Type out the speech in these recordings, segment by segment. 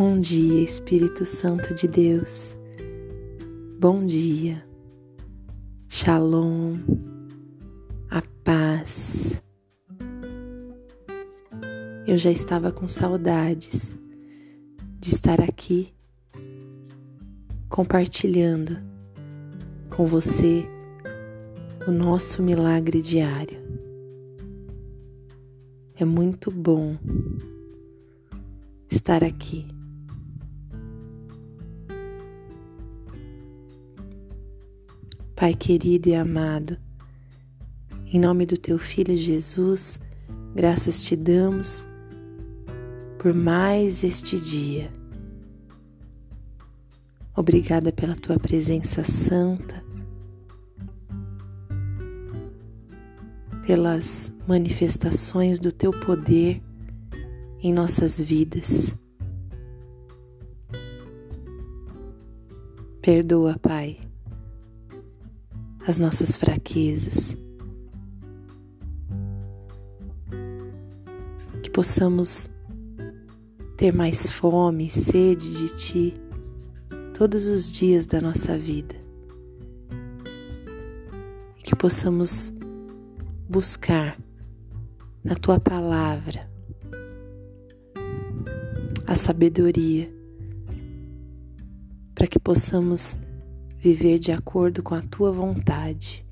Bom dia, Espírito Santo de Deus. Bom dia. Shalom. A paz. Eu já estava com saudades de estar aqui compartilhando com você o nosso milagre diário. É muito bom estar aqui. Pai querido e amado, em nome do teu Filho Jesus, graças te damos por mais este dia. Obrigada pela tua presença santa, pelas manifestações do teu poder em nossas vidas. Perdoa, Pai, as nossas fraquezas. Que possamos ter mais fome e sede de Ti todos os dias da nossa vida. E que possamos buscar na tua palavra a sabedoria para que possamos viver de acordo com a tua vontade.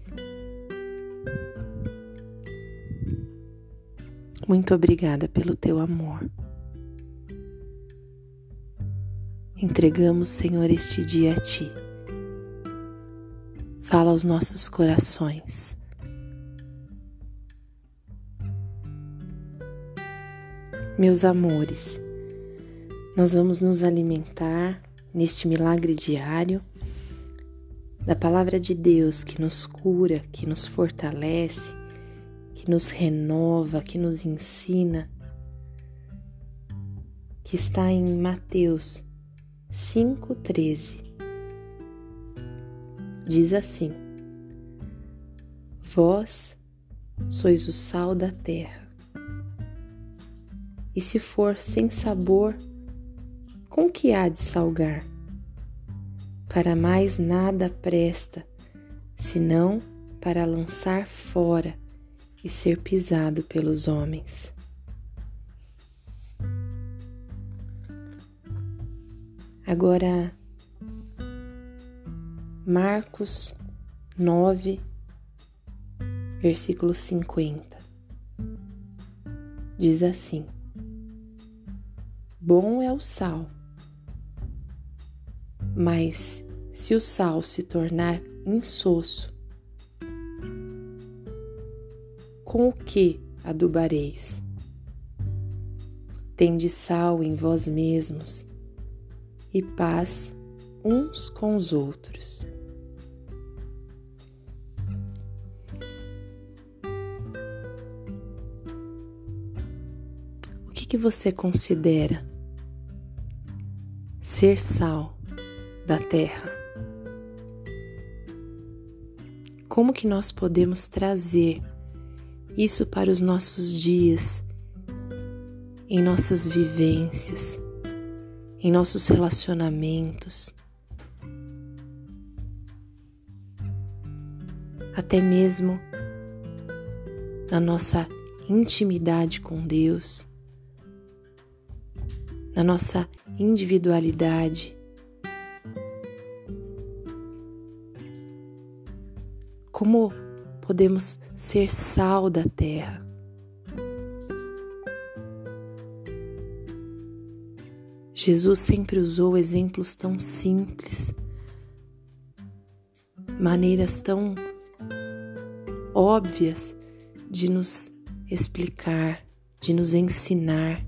Muito obrigada pelo teu amor. Entregamos, Senhor, este dia a ti. Fala aos nossos corações. Meus amores, nós vamos nos alimentar neste milagre diário da palavra de Deus que nos cura, que nos fortalece, que nos renova, que nos ensina, que está em Mateus 5,13. Diz assim: Vós sois o sal da terra e se for sem sabor, com que há de salgar? Para mais nada presta, senão para lançar fora e ser pisado pelos homens. Agora, Marcos 9, versículo 50, diz assim: Bom é o sal, mas se o sal se tornar insosso, com o que adubareis? Tende sal em vós mesmos e paz uns com os outros. O que, que você considera ser sal da terra. Como que nós podemos trazer isso para os nossos dias, em nossas vivências, em nossos relacionamentos, até mesmo na nossa intimidade com Deus, na nossa individualidade. Como podemos ser sal da terra? Jesus sempre usou exemplos tão simples, maneiras tão óbvias de nos explicar, de nos ensinar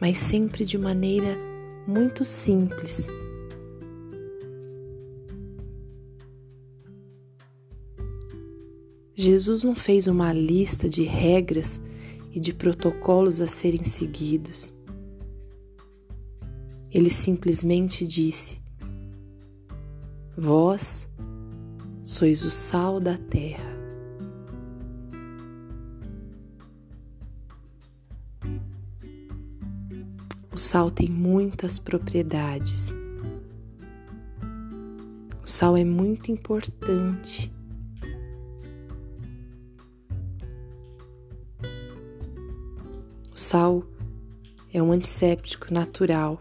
mas sempre de maneira muito simples. Jesus não fez uma lista de regras e de protocolos a serem seguidos. Ele simplesmente disse: Vós sois o sal da terra. sal tem muitas propriedades. O sal é muito importante. Sal é um antisséptico natural.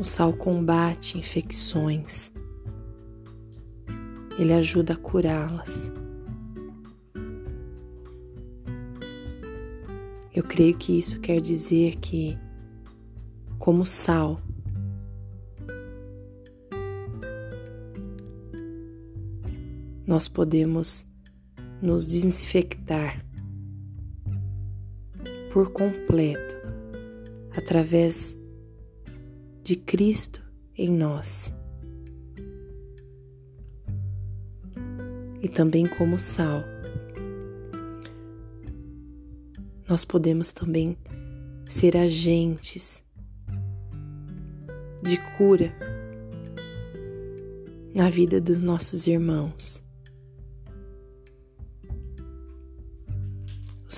O sal combate infecções. Ele ajuda a curá-las. Eu creio que isso quer dizer que, como sal, nós podemos nos desinfectar por completo através de Cristo em nós. E também como sal nós podemos também ser agentes de cura na vida dos nossos irmãos.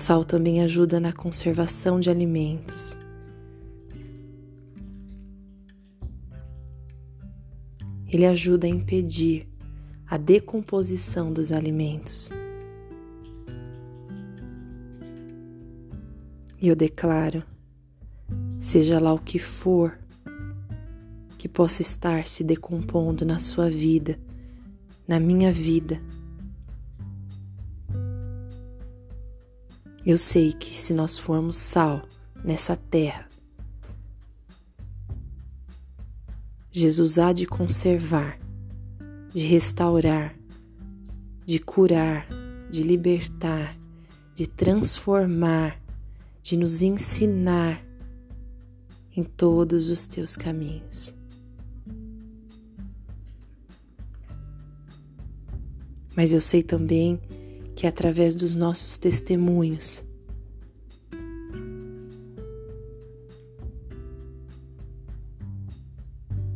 Sal também ajuda na conservação de alimentos. Ele ajuda a impedir a decomposição dos alimentos. E eu declaro, seja lá o que for que possa estar se decompondo na sua vida, na minha vida, eu sei que se nós formos sal nessa terra, Jesus há de conservar, de restaurar, de curar, de libertar, de transformar de nos ensinar em todos os teus caminhos. Mas eu sei também que através dos nossos testemunhos,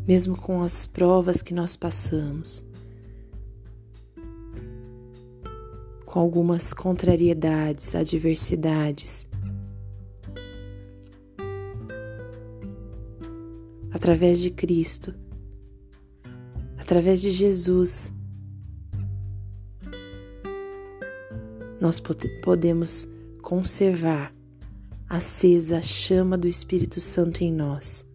mesmo com as provas que nós passamos, com algumas contrariedades, adversidades, através de Cristo, através de Jesus, nós podemos conservar acesa a chama do Espírito Santo em nós.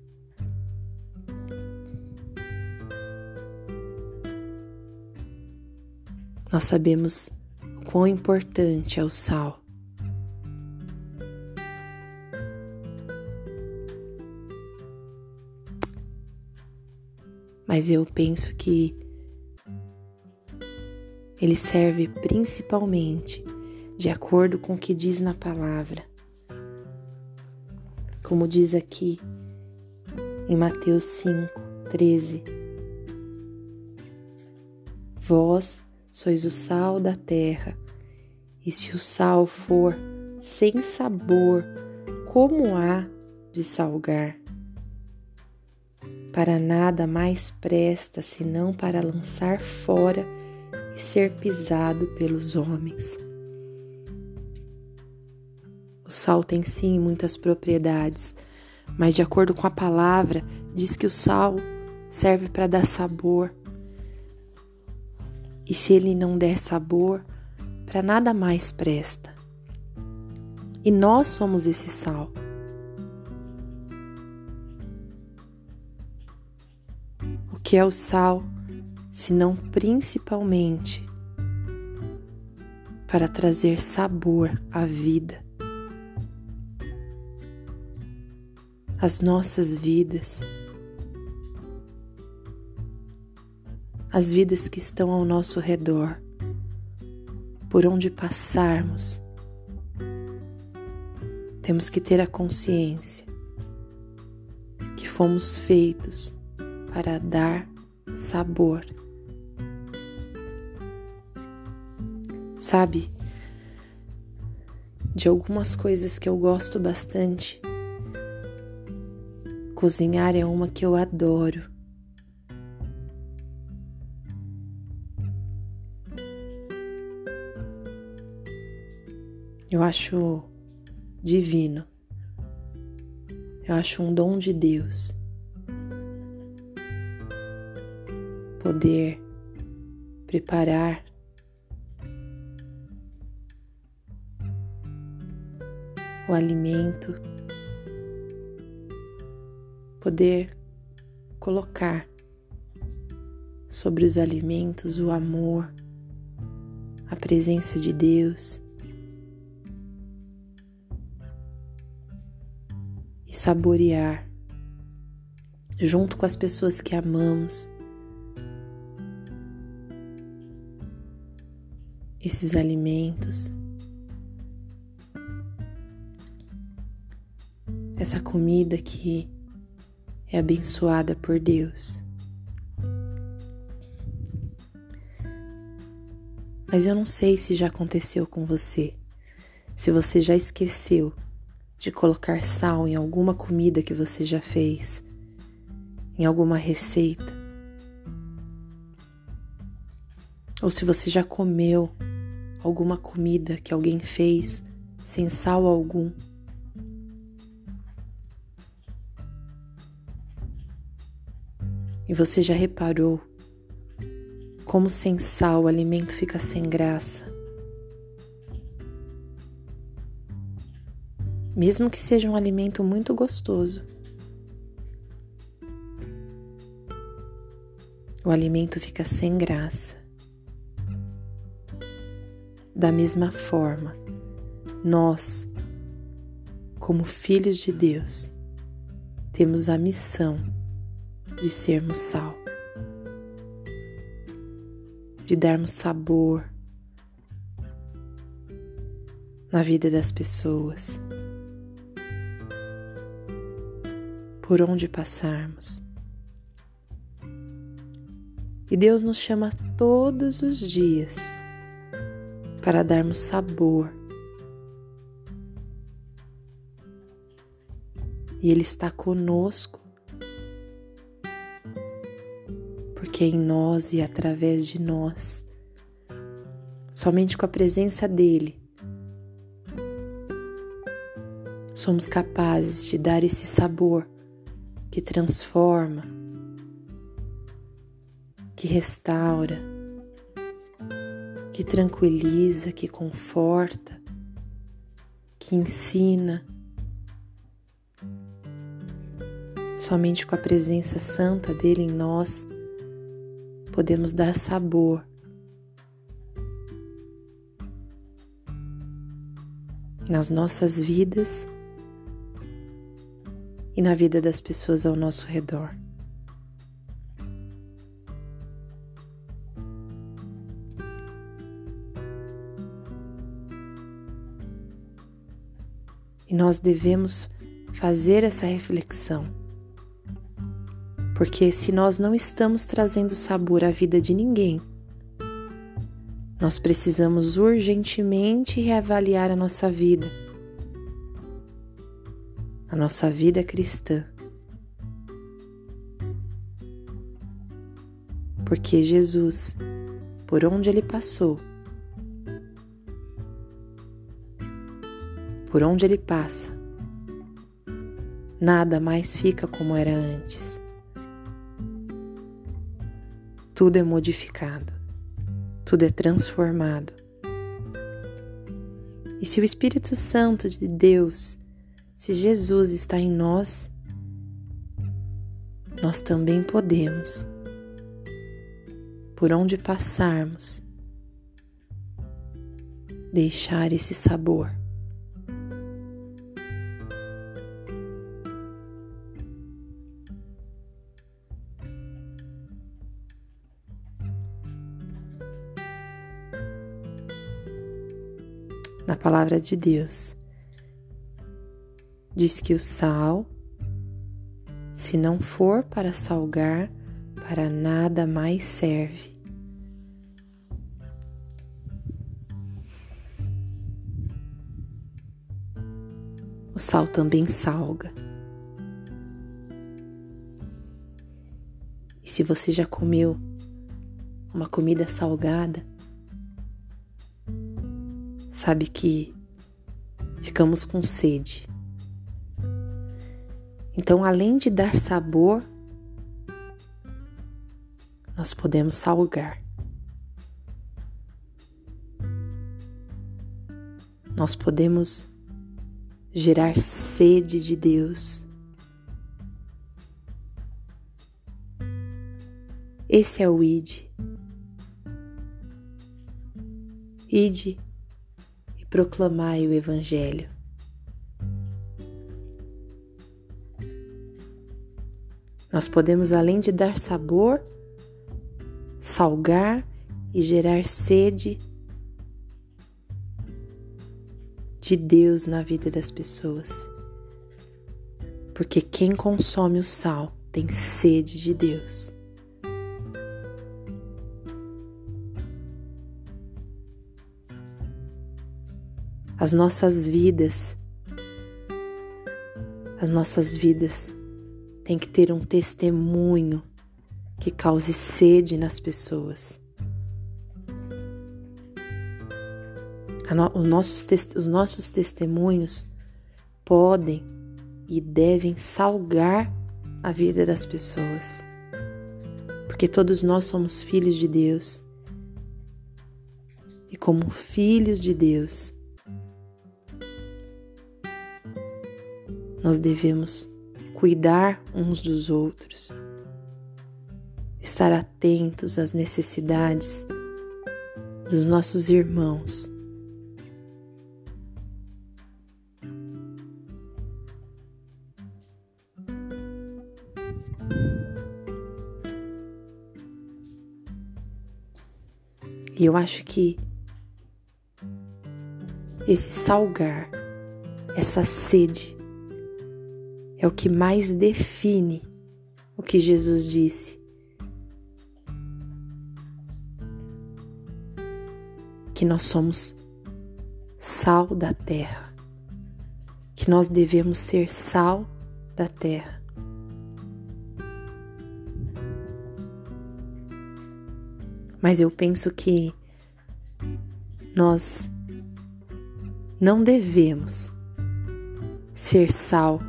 Nós sabemos o quão importante é o sal. mas eu penso que ele serve principalmente de acordo com o que diz na palavra. Como diz aqui em Mateus 5, 13: Vós sois o sal da terra, e se o sal for sem sabor, como há de salgar? para nada mais presta senão para lançar fora e ser pisado pelos homens. O sal tem sim muitas propriedades, mas de acordo com a palavra, diz que o sal serve para dar sabor. E se ele não der sabor, para nada mais presta. E nós somos esse sal. que é o sal, senão principalmente para trazer sabor à vida. As nossas vidas, as vidas que estão ao nosso redor, por onde passarmos, temos que ter a consciência que fomos feitos para dar sabor. Sabe, de algumas coisas que eu gosto bastante, cozinhar é uma que eu adoro. Eu acho divino. Eu acho um dom de Deus poder preparar o alimento, poder colocar sobre os alimentos o amor, a presença de Deus. E saborear junto com as pessoas que amamos. Esses alimentos, essa comida que é abençoada por Deus. Mas eu não sei se já aconteceu com você, se você já esqueceu de colocar sal em alguma comida que você já fez, em alguma receita, ou se você já comeu alguma comida que alguém fez sem sal algum. E você já reparou como sem sal o alimento fica sem graça? Mesmo que seja um alimento muito gostoso, o alimento fica sem graça. Da mesma forma, nós, como filhos de Deus, temos a missão de sermos sal, de darmos sabor na vida das pessoas, por onde passarmos. E Deus nos chama todos os dias para darmos sabor. E Ele está conosco, porque em nós e através de nós, somente com a presença dEle, somos capazes de dar esse sabor que transforma, que restaura que tranquiliza, que conforta, que ensina. Somente com a presença santa dele em nós podemos dar sabor. Nas nossas vidas e na vida das pessoas ao nosso redor. E nós devemos fazer essa reflexão. Porque se nós não estamos trazendo sabor à vida de ninguém, nós precisamos urgentemente reavaliar a nossa vida, a nossa vida cristã. Porque Jesus, por onde ele passou, por onde ele passa, nada mais fica como era antes. Tudo é modificado, tudo é transformado. E se o Espírito Santo de Deus, se Jesus está em nós, nós também podemos, por onde passarmos, deixar esse sabor. Palavra de Deus. Diz que o sal, se não for para salgar, para nada mais serve. O sal também salga. E se você já comeu uma comida salgada, sabe que ficamos com sede. Então, além de dar sabor, nós podemos salgar. Nós podemos gerar sede de Deus. Esse é o ID. Ide e proclamai o Evangelho. Nós podemos, além de dar sabor, salgar e gerar sede de Deus na vida das pessoas. Porque quem consome o sal tem sede de Deus. As nossas vidas, as nossas vidas têm que ter um testemunho que cause sede nas pessoas. os, nossos, os nossos testemunhos podem e devem salgar a vida das pessoas, porque todos nós somos filhos de Deus. E como filhos de Deus, nós devemos cuidar uns dos outros, estar atentos às necessidades dos nossos irmãos. E eu acho que esse salgar, essa sede, é o que mais define o que Jesus disse. Que nós somos sal da terra, que nós devemos ser sal da terra. mas eu penso que nós não devemos ser sal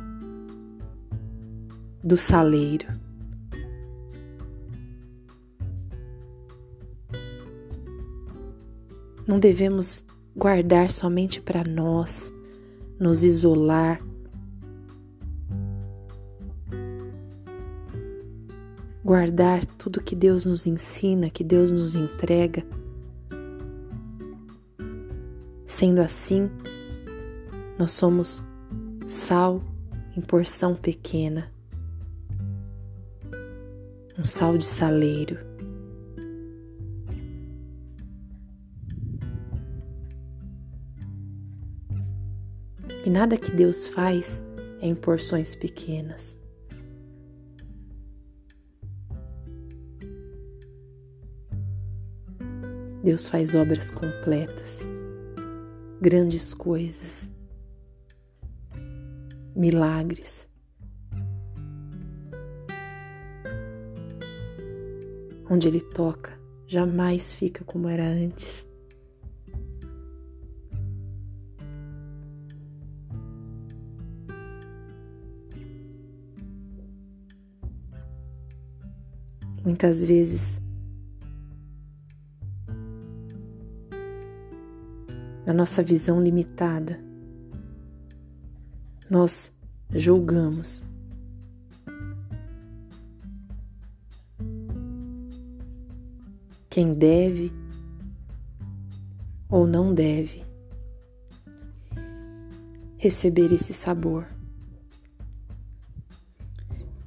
do saleiro. Não devemos guardar somente para nós, nos isolar guardar tudo que Deus nos ensina, que Deus nos entrega. Sendo assim, nós somos sal em porção pequena, um sal de saleiro. E nada que Deus faz é em porções pequenas. Deus faz obras completas, grandes coisas, milagres. Onde Ele toca, jamais fica como era antes. Muitas vezes na nossa visão limitada, nós julgamos. Quem deve ou não deve receber esse sabor,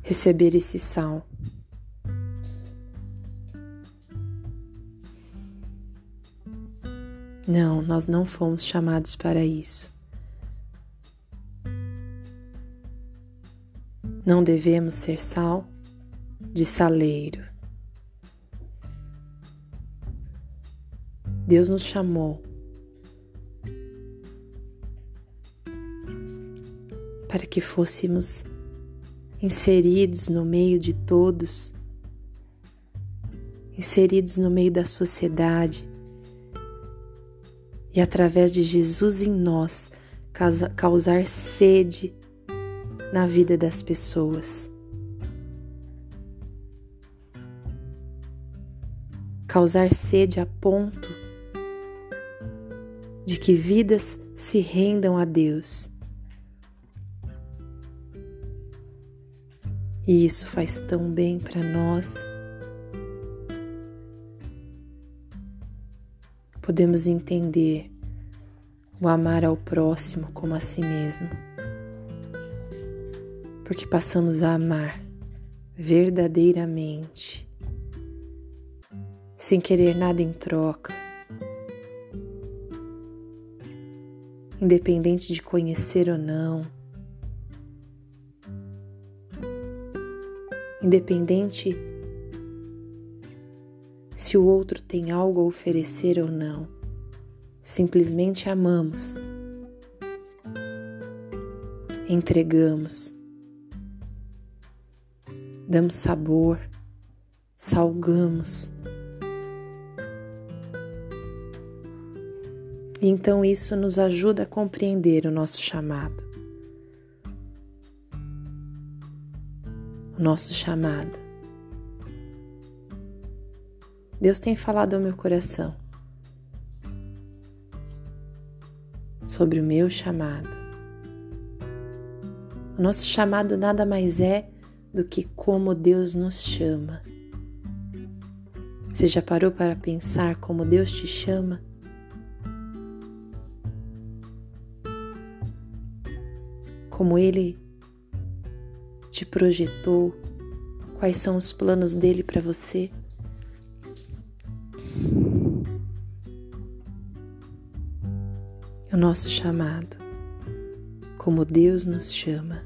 receber esse sal. Não, nós não fomos chamados para isso. Não devemos ser sal de saleiro. Deus nos chamou para que fôssemos inseridos no meio de todos, inseridos no meio da sociedade, e através de Jesus em nós causar sede na vida das pessoas. Causar sede a ponto de que vidas se rendam a Deus. E isso faz tão bem para nós. Podemos entender o amar ao próximo como a si mesmo, porque passamos a amar verdadeiramente, sem querer nada em troca, independente de conhecer ou não independente se o outro tem algo a oferecer ou não. Simplesmente amamos, entregamos, damos sabor, salgamos. Então isso nos ajuda a compreender o nosso chamado. nosso chamado. Deus tem falado ao meu coração sobre o meu chamado. O nosso chamado nada mais é do que como Deus nos chama. Você já parou para pensar como Deus te chama? Como Ele te projetou, quais são os planos dele para você. O nosso chamado, como Deus nos chama.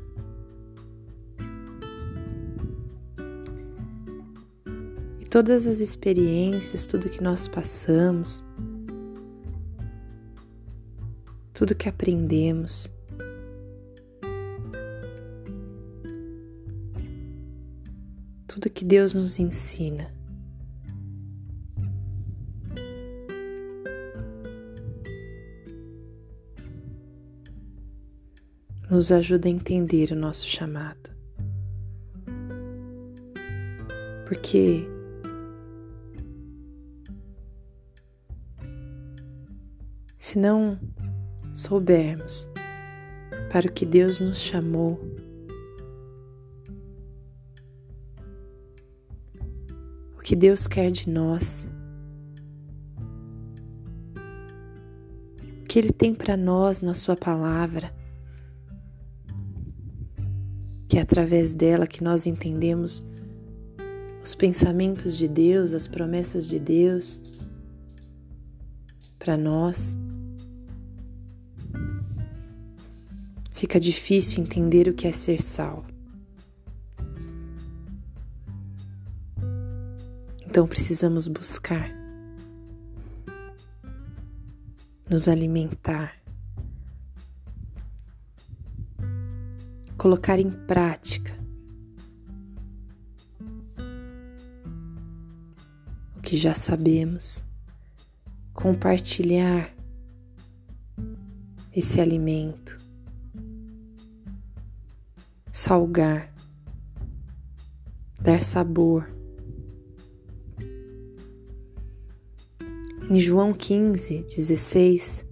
E todas as experiências, tudo que nós passamos, tudo que aprendemos, Deus nos ensina. Nos ajuda a entender o nosso chamado. Porque se não soubermos para o que Deus nos chamou, que Deus quer de nós, o que Ele tem para nós na Sua palavra, que é através dela que nós entendemos os pensamentos de Deus, as promessas de Deus para nós. Fica difícil entender o que é ser sal. Então precisamos buscar, nos alimentar, colocar em prática o que já sabemos, compartilhar esse alimento, salgar, dar sabor Em João 15, 16,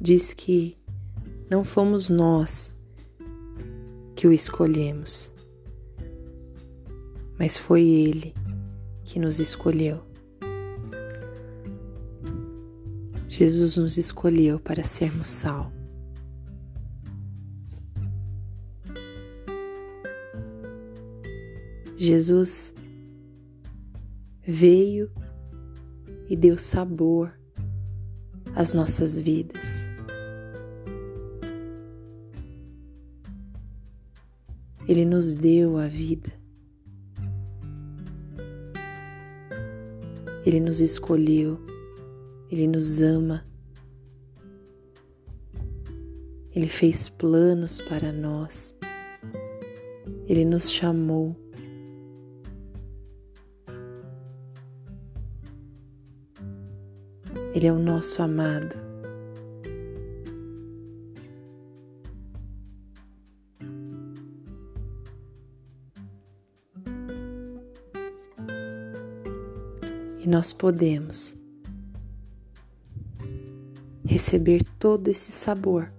diz que não fomos nós que o escolhemos, mas foi Ele que nos escolheu. Jesus nos escolheu para sermos sal. Jesus veio e deu sabor às nossas vidas. Ele nos deu a vida. Ele nos escolheu. Ele nos ama. Ele fez planos para nós. Ele nos chamou. Ele é o nosso amado. E nós podemos receber todo esse sabor,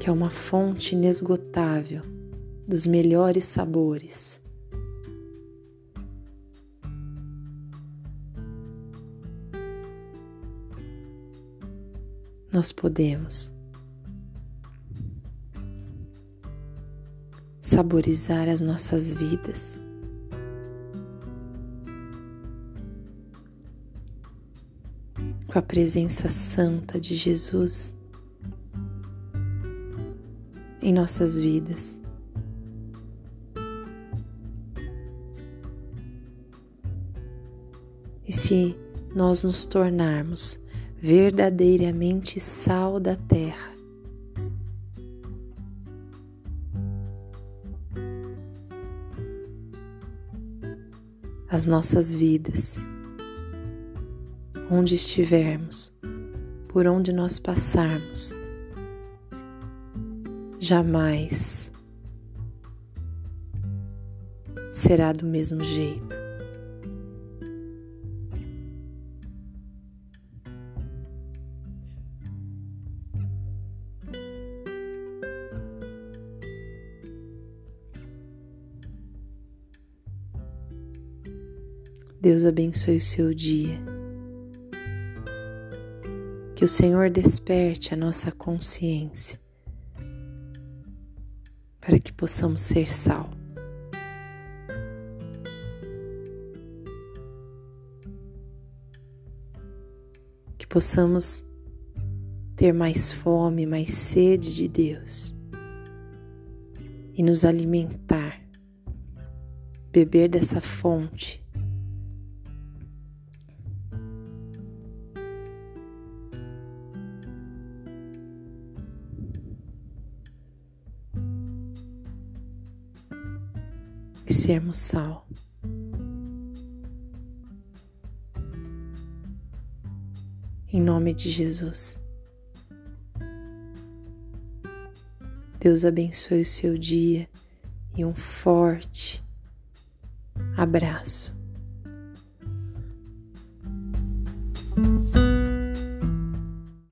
que é uma fonte inesgotável dos melhores sabores. Nós podemos saborizar as nossas vidas. Com a presença santa de Jesus em nossas vidas. E se nós nos tornarmos verdadeiramente sal da terra, as nossas vidas, onde estivermos, por onde nós passarmos, jamais será do mesmo jeito. Deus abençoe o seu dia. Que o Senhor desperte a nossa consciência para que possamos ser sal. Que possamos ter mais fome, mais sede de Deus e nos alimentar, beber dessa fonte sermos sal. Em nome de Jesus. Deus abençoe o seu dia e um forte abraço.